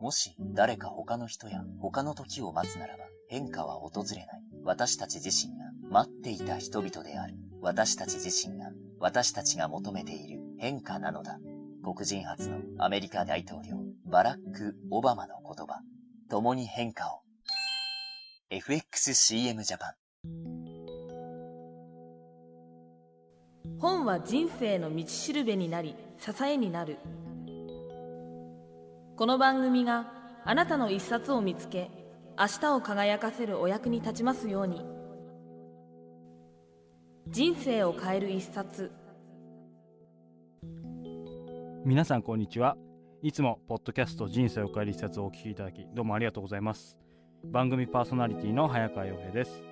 もし誰か他の人や他の時を待つならば変化は訪れない。私たち自身が待っていた人々である。私たち自身が私たちが求めている変化なのだ。黒人初のアメリカ大統領バラック・オバマの言葉。共に変化を。FXCM ジャパン。本は人生の道しるべになり支えになるこの番組があなたの一冊を見つけ明日を輝かせるお役に立ちますように。人生を変える一冊。皆さんこんにちは。いつもポッドキャスト人生を変える一冊をお聞きいただきどうもありがとうございます。番組パーソナリティの早川洋平です。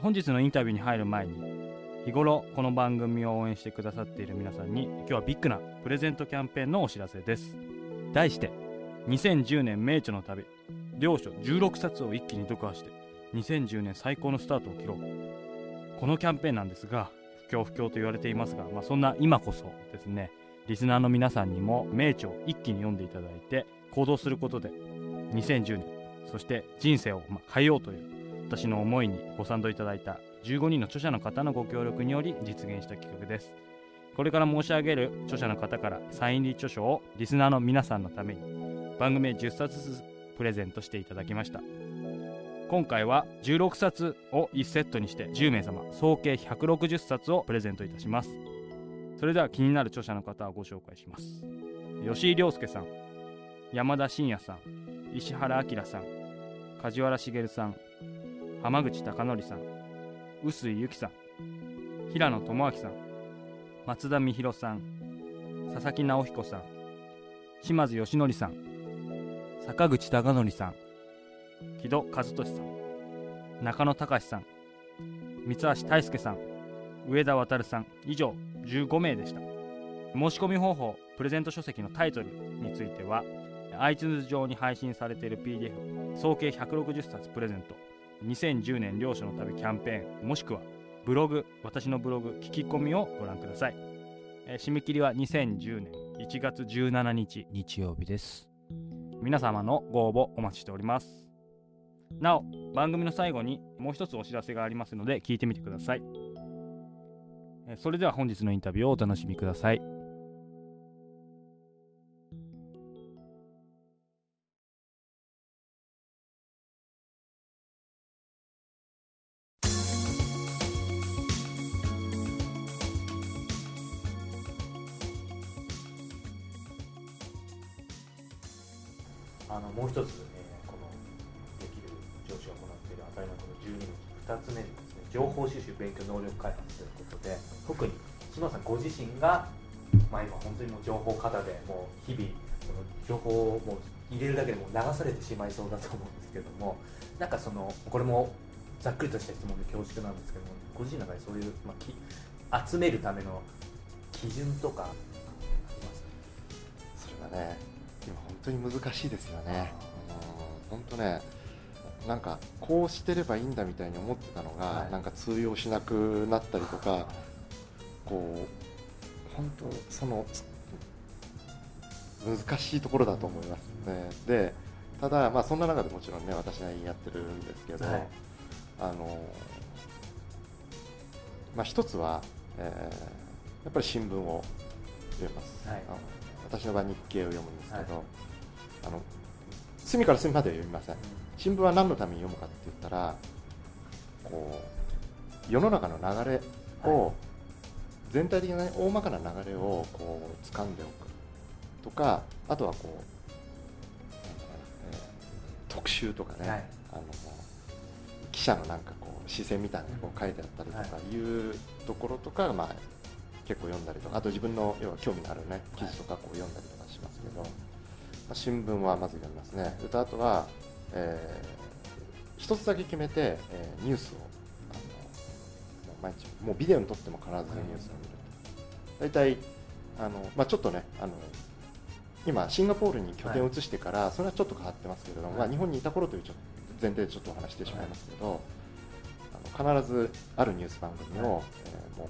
本日のインタビューに入る前に日頃この番組を応援してくださっている皆さんに今日はビッグなプレゼントキャンペーンのお知らせです。題して2010年名著の旅。両書16冊を一気に読破して2010年最高のスタートを切ろう。このキャンペーンなんですが不況不況と言われていますが、まあ、そんな今こそですねリスナーの皆さんにも名著を一気に読んでいただいて行動することで2010年そして人生をま変えようという私の思いにご賛同いただいた15人の著者の方のご協力により実現した企画です。これから申し上げる著者の方からサイン入り著書をリスナーの皆さんのために番組10冊ずつプレゼントしていただきました。今回は16冊を1セットにして10名様総計160冊をプレゼントいたします。それでは気になる著者の方をご紹介します。吉井亮介さん山田真也さん石原明さん梶原茂さん浜口貴則さん臼井由紀さん平野智明さん松田美弘さん佐々木直彦さん島津義則さん坂口孝則さん。木戸和俊さん。中野隆さん。三橋大輔さん。上田渉さん。以上15名でした。申し込み方法プレゼント書籍のタイトルについては iTunes 上に配信されている PDF 総計160冊プレゼント2010年両所の旅キャンペーンもしくはブログ私のブログ聞き込みをご覧ください、締め切りは2010年1月17日。日曜日です。皆様のご応募お待ちしております。なお番組の最後にもう一つお知らせがありますので聞いてみてください。それでは本日のインタビューをお楽しみください。あのもう一つ、えー、このできる上司が行っている当たり前の12の2つ目にですね情報収集勉強能力開発ということで特に島さんご自身が、まあ、今本当にもう情報過多でもう日々その情報をもう入れるだけでも流されてしまいそうだと思うんですけどもなんかそのこれもざっくりとした質問で恐縮なんですけどもご自身の中でそういう、まあ、き集めるための基準とかありますか？それはね当に難しいですよね。本当ねなんかこうしてればいいんだみたいに思ってたのが、はい、なんか通用しなくなったりとか、こう本当その難しいところだと思いますね。でただ、まあ、そんな中でもちろんね私なりにやってるんですけど、はい、あのまあ、一つは、えー、やっぱり新聞を読みます。はい私の場合日経を読むんですけど、はい、あの隅から隅までは読みません。新聞は何のために読むかって言ったらこう世の中の流れを、全体的な大まかな流れをこう掴んでおくとかあとはこう、えー、特集とかね、はい、あの記者のなんかこう視線みたいなのこう書いてあったりとかいうところとか、まあ、結構読んだりとかあと自分の要は興味のあるね記事とかこう読んだりとかしますけど、まあ、新聞はまず読みますね。歌あとは、えー、一つだけ決めて、えー、ニュースをあの毎日もうビデオに撮っても必ずニュースを見る。大体あの、まあ、ちょっとねあの今シンガポールに拠点を移してから、それはちょっと変わってますけれども、まあ、日本にいた頃というちょ前提でちょっとお話してしまいますけど、あの必ずあるニュース番組を、えー、もう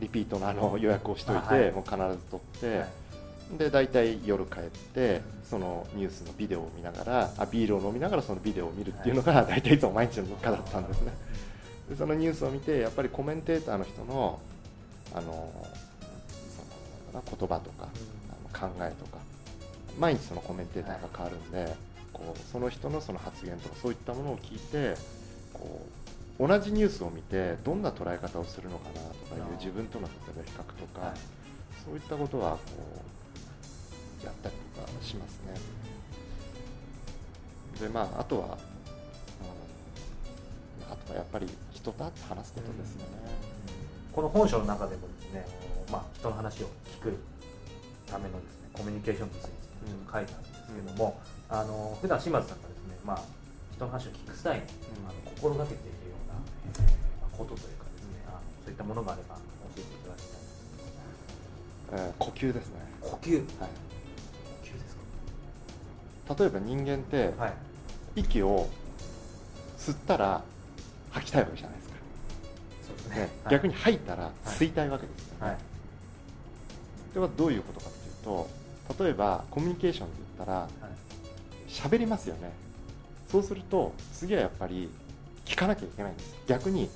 リピートのあの予約をしておいて、はい、もう必ず取って、はい、で大体夜帰ってそのニュースのビデオを見ながらあビールを飲みながらそのビデオを見るっていうのが大体いつも毎日の日課だったんですね。でそのニュースを見てやっぱりコメンテーターの人のあのその言葉とかあの考えとか毎日そのコメンテーターが変わるんで、こうその人のその発言とかそういったものを聞いてこう同じニュースを見てどんな捉え方をするのかなとかいう自分との例えば比較とか、そういったことはこうやったりとかしますね。でまああとは、うん、あとはやっぱり人と会って話すことですよね。この本書の中でもですね、まあ、人の話を聞くためのですねコミュニケーション術について書いてあるんですけども、うん、あの普段島津さんがですね、まあ、人の話を聞く際に、あの心がけているような、えー、ことというかですね、あのそういったものがあれば教えていただきたい、えー、呼吸ですね。呼吸。はい例えば人間って、はい、息を吸ったら吐きたいわけじゃないですか。そうですね、ねはい、逆に吐いたら吸いたいわけですよね、はい、ではどういうことかっていうと例えばコミュニケーションで言ったら喋、はい、りますよね。そうすると次はやっぱり聞かなきゃいけないんです。逆に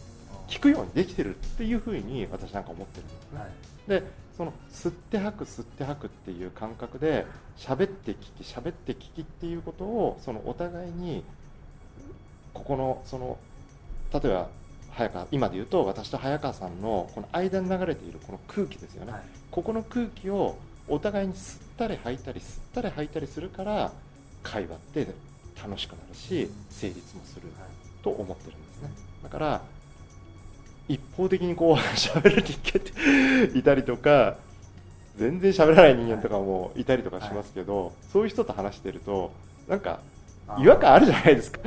聞くようにできてるっていうふうに私なんか思ってるんですね、はい、でその吸って吐く吸って吐くっていう感覚で喋って聞き喋って聞きっていうことをそのお互いにここのその例えば早川今で言うと私と早川さんのこの間に流れているこの空気ですよね、はい、ここの空気をお互いに吸ったり吐いたり吸ったり吐いたりするから会話って楽しくなるし成立もすると思ってるんですね。だから一方的にこう 喋る人間っていたりとか全然喋らない人間とかもいたりとかしますけど、そういう人と話してるとなんか違和感あるじゃないですか。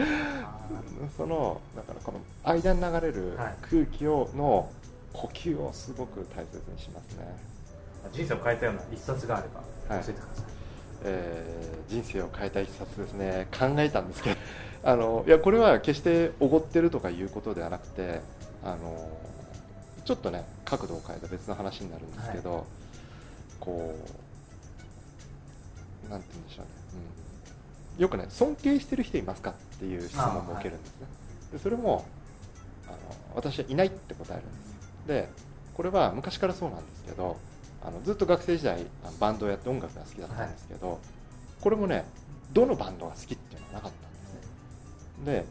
そのだからこの間に流れる空気をの呼吸をすごく大切にしますね。人生を変えたような一冊があれば教えてください、はい、えー、人生を変えた一冊ですね。考えたんですけどあのいやこれは決しておごってるとかいうことではなくてあのちょっとね角度を変えた別の話になるんですけど、はい、こうなんて言うんでしょうね、うん、よくね尊敬してる人いますかっていう質問も受けるんですね、はい、でそれもあの私はいないって答えるんですでこれは昔からそうなんですけどあのずっと学生時代バンドをやって音楽が好きだったんですけど、はい、これもねどのバンドが好きっていうのはなかったんですね。で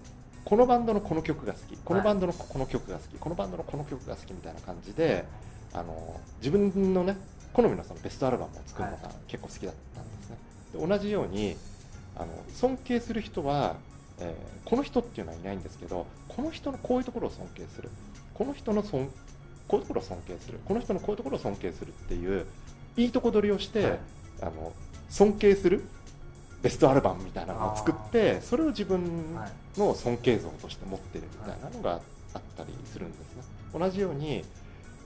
このバンドのこの曲が好き。このバンドのこの曲が好き、このバンドのこの曲が好きみたいな感じであの自分のね好みのそのベストアルバムを作るのが結構好きだったんですね。で同じようにあの尊敬する人は、えー、この人っていうのはいないんですけどこの人のこういうところを尊敬する。この人の尊こういうところを尊敬する。この人のこういうところを尊敬するっていういいとこ取りをして、はい、あの尊敬するベストアルバムみたいなのを作ってそれを自分の尊敬像として持ってるみたいなのがあったりするんですね。同じように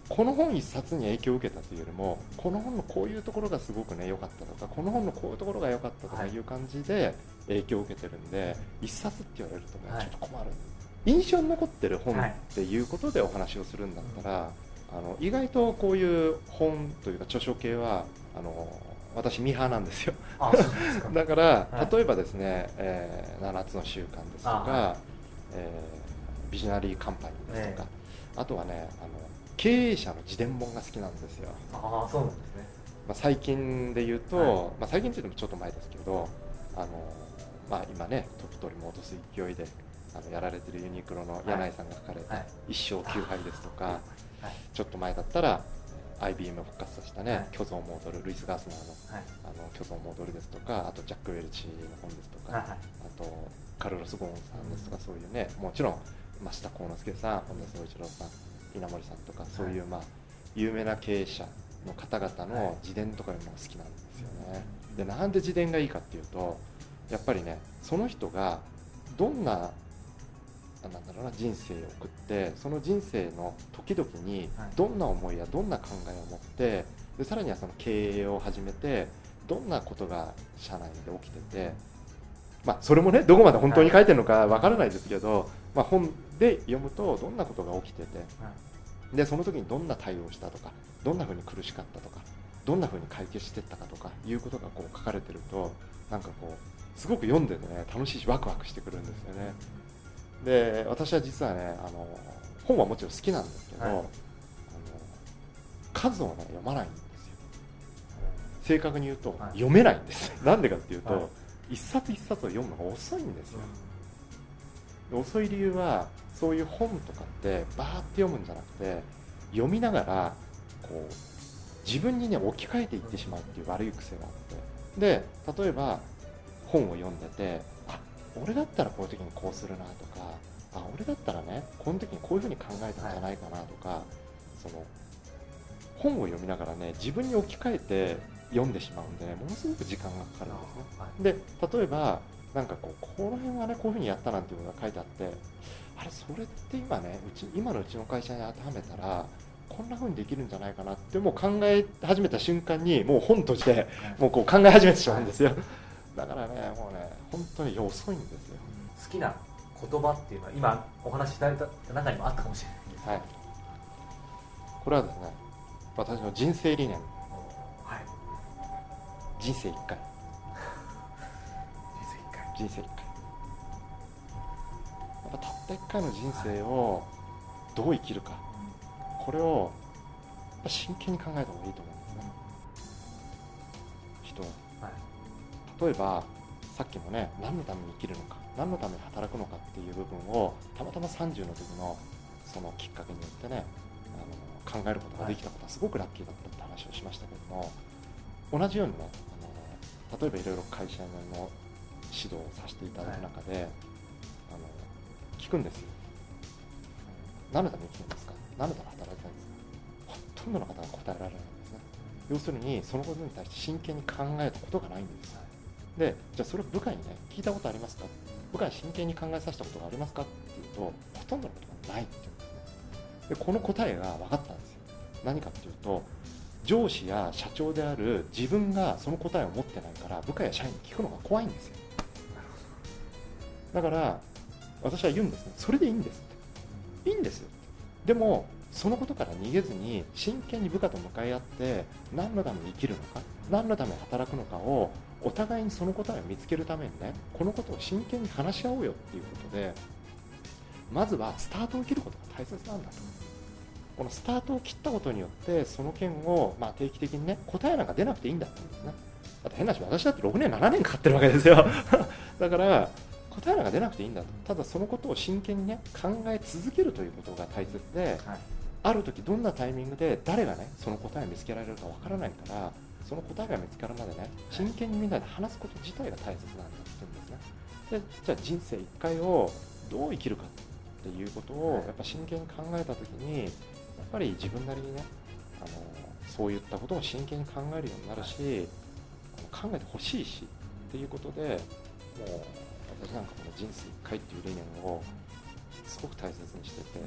この本一冊に影響を受けたというよりもこの本のこういうところがすごくね良かったとかこの本のこういうところが良かったとかい。う感じで影響を受けてるんで、一冊って言われるとね、ちょっと困る。印象に残ってる本っていうことでお話をするんだったら、あの意外とこういう本というか著書系はあの私ミーハーなんですよ。だから、はい、例えばですね、えー、7つの習慣ですとか、はい、えー、ビジナリーカンパニーですとか、えー、あとはねあの経営者の自伝本が好きなんですよ。あそうなんですね、まあ、最近で言うと、はい、まあ、最近っていうのもちょっと前ですけどあの、まあ、今ね時取り戻す勢いであのやられてるユニクロの柳井さんが書かれた「一生休杯」ですとか、ちょっと前だったら IBM を復活させたね、はい、虚像モードルルイス・ガースナーの,、はい、あの虚像モードルですとかあとジャック・ウェルチの本ですとか、はい、あとカルロス・ゴーンさんですとか、そういうねもちろん増田幸之助さん本田宗一郎さん稲森さんとかそういう、まあ、有名な経営者の方々の自伝とかいうのが好きなんですよね。でなんで自伝がいいかっていうとやっぱりねその人がどんななんだろうな人生を送ってその人生の時々にどんな思いやどんな考えを持ってでさらにはその経営を始めてどんなことが社内で起きてて、まあ、それもねどこまで本当に書いてるのかわからないですけど、まあ、本で読むとどんなことが起きててでその時にどんな対応したとかどんなふうに苦しかったとかどんな風に解決していったかとかいうことがこう書かれてるとなんかこうすごく読んでてね楽しいしワクワクしてくるんですよねで私は実はねあの本はもちろん好きなんですけど、はい、あの数をね読まないんですよ。正確に言うと、はい、読めないんです。なんでかっていうと、はい、一冊一冊を読むのが遅いんですよ、遅い理由はそういう本とかってバーって読むんじゃなくて読みながらこう自分にね置き換えていってしまうっていう悪い癖があって。で例えば本を読んでてあ俺だったらこういう時にこうするなとかあ俺だったらねこの時にこういうふうに考えたんじゃないかなとか、はい、その本を読みながらね自分に置き換えて読んでしまうんでねものすごく時間がかかるんですね。はい、で例えばなんかこうこの辺はねこういうふうにやったなんていうのが書いてあってあれそれって今ねうち今のうちの会社に当てはめたらこんな風にできるんじゃないかなってもう考え始めた瞬間にもう本としてもうこう考え始めてしまうんですよ、だからねもうね本当に遅いんですよ。好きな言葉っていうのは今お話しいただいた中にもあったかもしれない。です、はい、これはですね私の人生理念、はい、人生一回。人生一回。人生一回。やっぱたった一回の人生をどう生きるか、これを真剣に考えた方がいいと思うんですね。人は、はい、例えばさっきのね何のために生きるのか何のために働くのかっていう部分をたまたま30の時のそのきっかけによってねあの考えることができたことはすごくラッキーだったって話をしましたけども同じようにねあの例えばいろいろ会社の指導をさせていただく中で、はい、あの聞くんですよ。何のために生きるんですか？何のために働いたんですか？ほとんどの方が答えられないんですね。要するにそのことに対して真剣に考えたことがないんですでじゃあそれを部下にね聞いたことありますか？部下に真剣に考えさせたことがありますか？っていうとほとんどのことがないっていうんですね。でこの答えが分かったんですよ。何かっていうと上司や社長である自分がその答えを持ってないから部下や社員に聞くのが怖いんですよ。だから私は言うんですね。それでいいんですって。いいんですよでもそのことから逃げずに真剣に部下と向かい合って何のために生きるのか何のために働くのかをお互いにその答えを見つけるためにねこのことを真剣に話し合おうよっていうことでまずはスタートを切ることが大切なんだと。このスタートを切ったことによってその件をま定期的にね答えなんか出なくていいんだって言うんですね。だって変な話私だって6年7年かかってるわけですよ。だから答えなんか出なくていいんだと。ただそのことを真剣にね考え続けるということが大切で、はい、ある時どんなタイミングで誰がねその答えを見つけられるかわからないからその答えが見つかるまでね真剣にみんなで話すこと自体が大切なんだって言うんですね。でじゃあ人生1回をどう生きるかっていうことをやっぱ真剣に考えた時にやっぱり自分なりにねあのそういったことを真剣に考えるようになるし考えてほしいしっていうことでもう私なんかこの人生1回っていう理念をすごく大切にしてて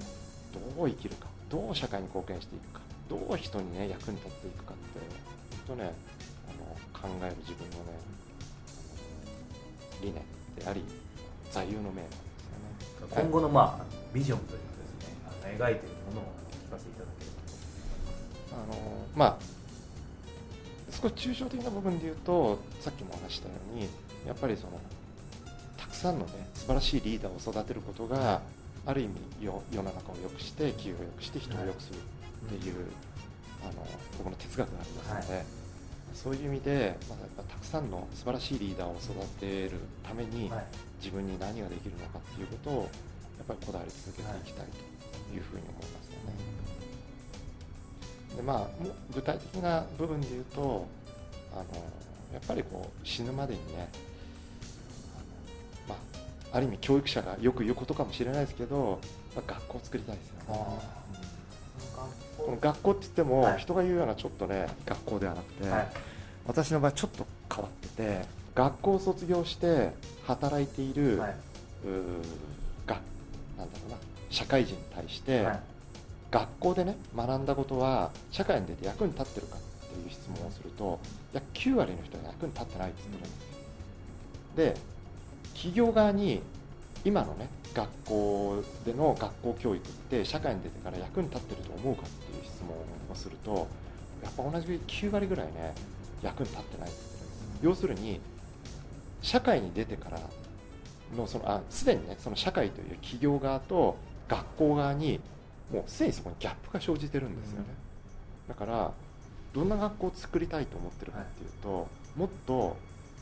どう生きるかどう社会に貢献していくかどう人にね役に立っていくかって本当ねあの考える自分のね理念であり座右の銘なんですよね。今後のまあビジョンというかですねあの描いているものを聞かせていただければあのまあ少し抽象的な部分で言うとさっきも話したようにやっぱりそのさんのね素晴らしいリーダーを育てることがある意味世の中を良くして企業を良くして人を良くするっていう、あの僕の哲学がありますので、そういう意味で、まあ、やっぱたくさんの素晴らしいリーダーを育てるために、自分に何ができるのかっていうことをやっぱりこだわり続けていきたいというふうに思いますよね。でまあ、具体的な部分で言うとあのやっぱりこう死ぬまでにねある意味教育者がよく言うことかもしれないですけど、まあ、学校を作りたいですよね。この学校って言っても、人が言うようなちょっとね学校ではなくて、はい、私の場合ちょっと変わってて学校を卒業して働いている、はい、うがなんだろうな社会人に対して、はい、学校でね学んだことは社会に出て役に立ってるかっていう質問をするといや9割の人は役に立ってないって言ってるんですよ。で企業側に今のね学校での学校教育って社会に出てから役に立ってると思うかっていう質問をするとやっぱ同じ9割ぐらいね役に立ってないって言ってるんです要するに社会に出てからのそのあすでにねその社会という企業側と学校側にもうすでにそこにギャップが生じてるんですよね、だからどんな学校を作りたいと思ってるかっていうと、もっと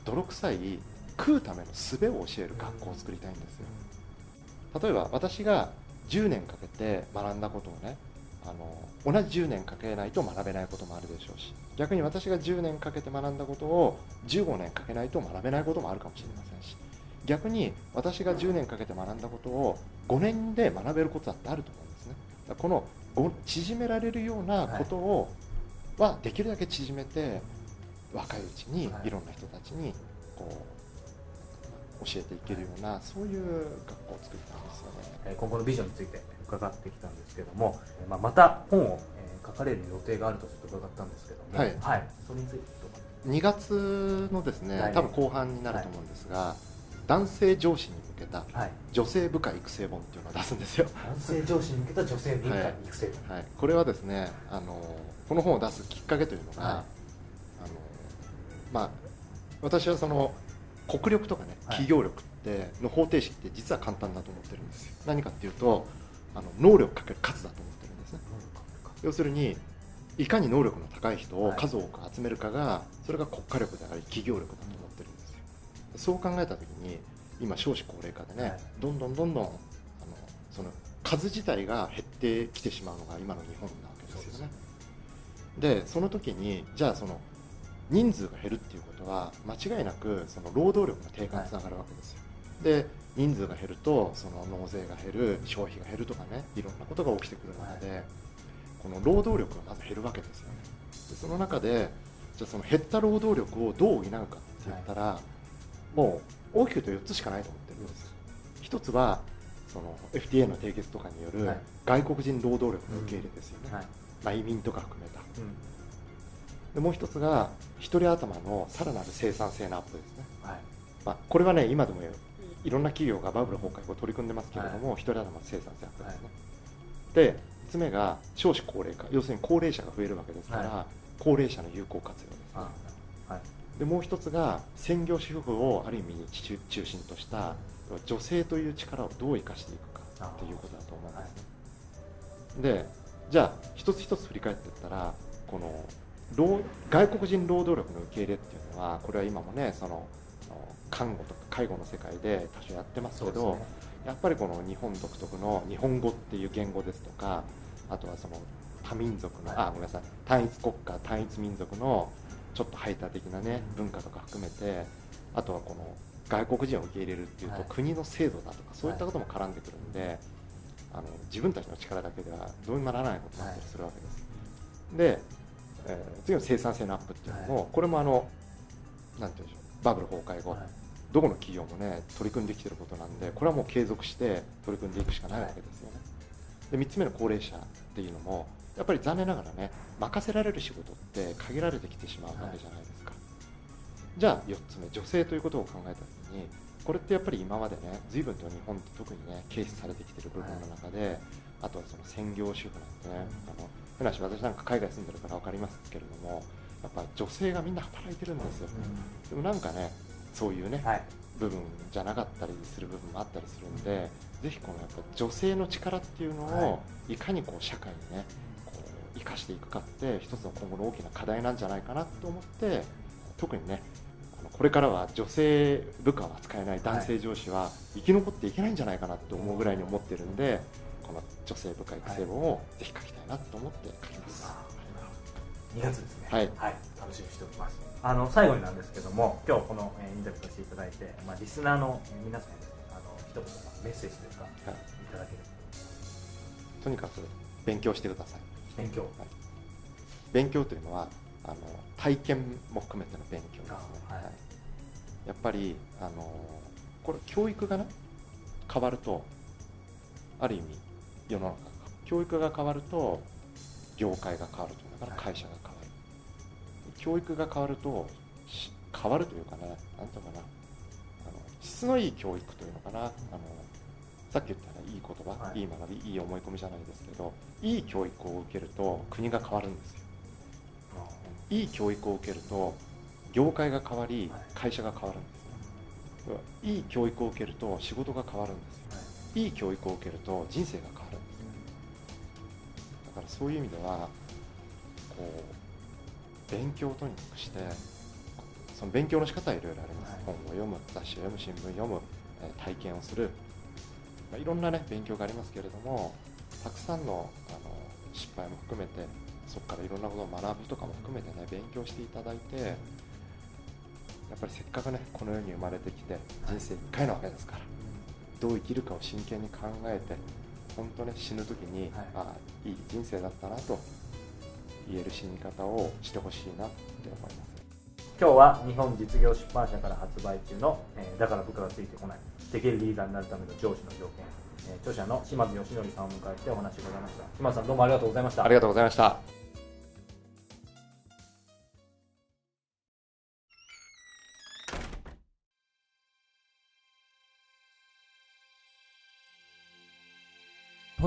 泥臭い食うための術を教える学校を作りたいんですよ。例えば私が10年かけて学んだことをねあの同じ10年かけないと学べないこともあるでしょうし逆に私が10年かけて学んだことを15年かけないと学べないこともあるかもしれませんし逆に私が10年かけて学んだことを5年で学べることだってあると思うんですね。この縮められるようなことを、はできるだけ縮めて若いうちにいろんな人たちにこう教えていけるようなそういう学校を作りたいんですよね。今後のビジョンについて伺ってきたんですけども、まあ、また本を書かれる予定があるとちょっと伺ったんですけども、はい、はい、それについて2月のですね多分後半になると思うんですが、はい、男性上司に向けた女性部下育成本っていうのを出すんですよ、男性上司に向けた女性部下育成本、はい、これはですねあのこの本を出すきっかけというのが、あのまあ私はその国力とかね企業力っての方程式って実は簡単だと思ってるんですよ。何かっていうとあの能力かける数だと思ってるんですね。要するにいかに能力の高い人を数多く集めるかがそれが国家力であり企業力だと思ってるんですよ。そう考えた時に今少子高齢化でねどんどんどんどんあのその数自体が減ってきてしまうのが今の日本なわけですよね。でその時にじゃあその人数が減るっていうことは間違いなくその労働力の低下につながるわけですよ、で人数が減るとその納税が減る消費が減るとかねいろんなことが起きてくる中で、この労働力がまず減るわけですよね。でその中でじゃあその減った労働力をどう補うかって言ったら、はい、もう大きく言うと4つしかないと思ってるんです一つはその FTA の締結とかによる外国人労働力の受け入れですよね、はい。まあ、移民とか含めた、うん、でもう一つが1人頭のさらなる生産性のアップですね、はい。まあ、これはね今でもいろんな企業がバブル崩壊を取り組んでますけれども、はい、1人頭の生産性アップですね、で3つ目が少子高齢化要するに高齢者が増えるわけですから、はい、高齢者の有効活用ですね、はい、でもう一つが専業主婦をある意味中心とした女性という力をどう生かしていくかということだと思うんですね、でじゃあ一つ一つ振り返っていったらこの外国人労働力の受け入れっていうのはこれは今もねその看護とか介護の世界で多少やってますけど、ね、やっぱりこの日本独特の日本語っていう言語ですとかあとはその多民族の、あごめんなさい単一国家単一民族のちょっと排他的なね文化とか含めてあとはこの外国人を受け入れるっていうと、国の制度だとかそういったことも絡んでくるんで、あの自分たちの力だけではどうにもならないことになったりするわけです。で、えー、次の生産性のアップっていうのも、これもあのなんていうんでしょうバブル崩壊後、どこの企業もね取り組んできてることなんでこれはもう継続して取り組んでいくしかないわけですよね。で3つ目の高齢者っていうのもやっぱり残念ながらね任せられる仕事って限られてきてしまうわけじゃないですか。じゃあ4つ目女性ということを考えた時にこれってやっぱり今までね随分と日本って特にね軽視されてきてる部分の中で、あとはその専業主婦なんてねあの変な話私なんか海外住んでるから分かりますけれどもやっぱ女性がみんな働いてるんですよ、でもなんかねそういうね、はい、部分じゃなかったりする部分もあったりするんで、ぜひこのやっぱ女性の力っていうのをい。かにこう社会にねこう生かしていくかって一つの今後の大きな課題なんじゃないかなと思って特にねこれからは女性部下は使えない男性上司は生き残っていけないんじゃないかなと思うぐらいに思ってるんでこの女性部下育成本をぜひ書きたいなと思って書きます。2月ですね、はい、はい、楽しみにしております。あの最後になんですけども今日この、えー、インタビューさせていただいて、まあ、リスナーの、えー、皆さんにねあの一言メッセージですか、はい、いただければ。とにかく勉強してください。勉強、はい、勉強というのはあの体験も含めての勉強ですね、はい、やっぱりあのこれ教育がね変わるとある意味世の中教育が変わると業界が変わるというだから会社が変わる、教育が変わると変わるというかね何ていうかな。あの質のいい教育というのかな。あのさっき言ったらいい言葉、はい、いい学びいい思い込みじゃないですけどいい教育を受けると国が変わるんですよいい教育を受けると業界が変わり会社が変わるんですね。い。い教育を受けると仕事が変わるんですよ、い。い教育を受けると人生が変わるんですね。だからそういう意味ではこう勉強をとにかくしてその勉強の仕方はいろいろあります、本を読む雑誌を読む新聞読む体験をする、まあ、いろんなね勉強がありますけれどもたくさんのあの失敗も含めてそこからいろんなことを学ぶとかも含めてね勉強していただいてやっぱりせっかくねこの世に生まれてきて人生1回なわけですから、どう生きるかを真剣に考えて本当ね死ぬ時に、はい、ああいい人生だったなと言える死に方をしてほしいなって思います。今日は日本実業出版社から発売中の、えー、だから部下がついてこないできるリーダーになるための上司の条件、えー、著者の島津義則さんを迎えてお話を伺いました。島津さんどうもありがとうございました。ありがとうございました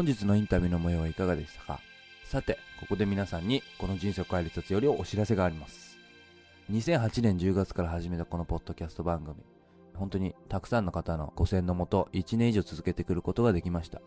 本日のインタビューの模様はいかがでしたか？さて、ここで皆さんにこの人生を変える一つよりお知らせがあります。2008年10月から始めたこのポッドキャスト番組。本当にたくさんの方のご戦のもと1年以上続けてくることができました。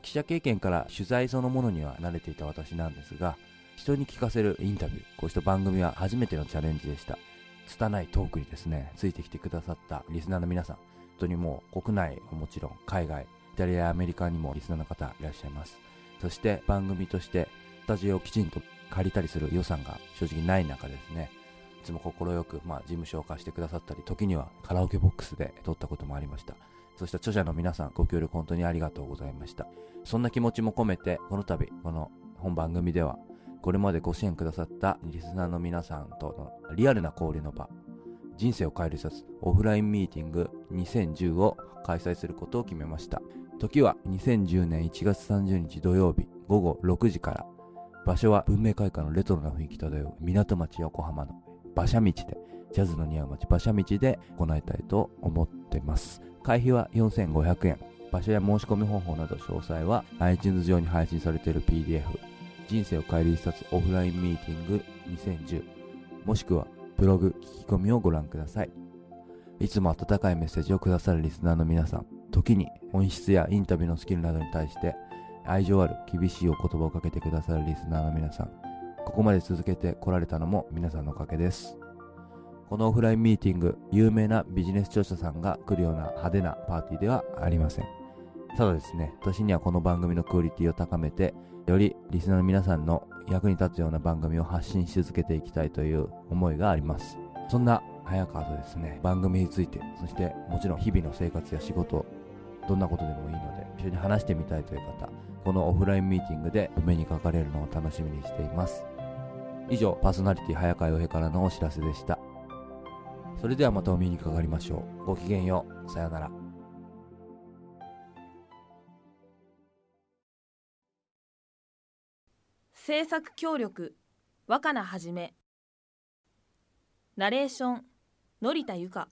記者経験から取材そのものには慣れていた私なんですが、人に聞かせるインタビュー、こうした番組は初めてのチャレンジでした。拙いトークにですね、ついてきてくださったリスナーの皆さん、本当にもう国内もちろん海外、タリアやアメリカにもリスナーの方いらっしゃいます。そして番組としてスタジオをきちんと借りたりする予算が正直ない中ですね、いつも快く、まあ、事務所を貸してくださったり、時にはカラオケボックスで撮ったこともありました。そして著者の皆さん、ご協力本当にありがとうございました。そんな気持ちも込めて、この度、この本番組では、これまでご支援くださったリスナーの皆さんとのリアルな交流の場、人生を変える一冊オフラインミーティング2010を開催することを決めました。時は2010年1月30日土曜日午後6時から、場所は文明開化のレトロな雰囲気漂う港町横浜の馬車道で、ジャズの似合う街馬車道で行いたいと思ってます。会費は4500円。場所や申し込み方法など詳細は iTunes 上に配信されている PDF 人生を変える一冊オフラインミーティング2010もしくはブログ聞き込みをご覧ください。いつも温かいメッセージをくださるリスナーの皆さん。時に本質やインタビューのスキルなどに対して愛情ある厳しいお言葉をかけてくださるリスナーの皆さんここまで続けてこられたのも皆さんのおかげです。このオフラインミーティング、有名なビジネス著者さんが来るような派手なパーティーではありません。ただですね、私にはこの番組のクオリティを高めて、よりリスナーの皆さんの役に立つような番組を発信し続けていきたいという思いがあります。そんな早川とですね、番組について、そしてもちろん日々の生活や仕事、どんなことでもいいので、一緒に話してみたいという方、このオフラインミーティングでお目にかかれるのを楽しみにしています。以上、パーソナリティ早川洋平からのお知らせでした。それではまたお見にかかりましょう。ごきげんよう。さようなら。制作協力若菜はじめナレーション、の田由香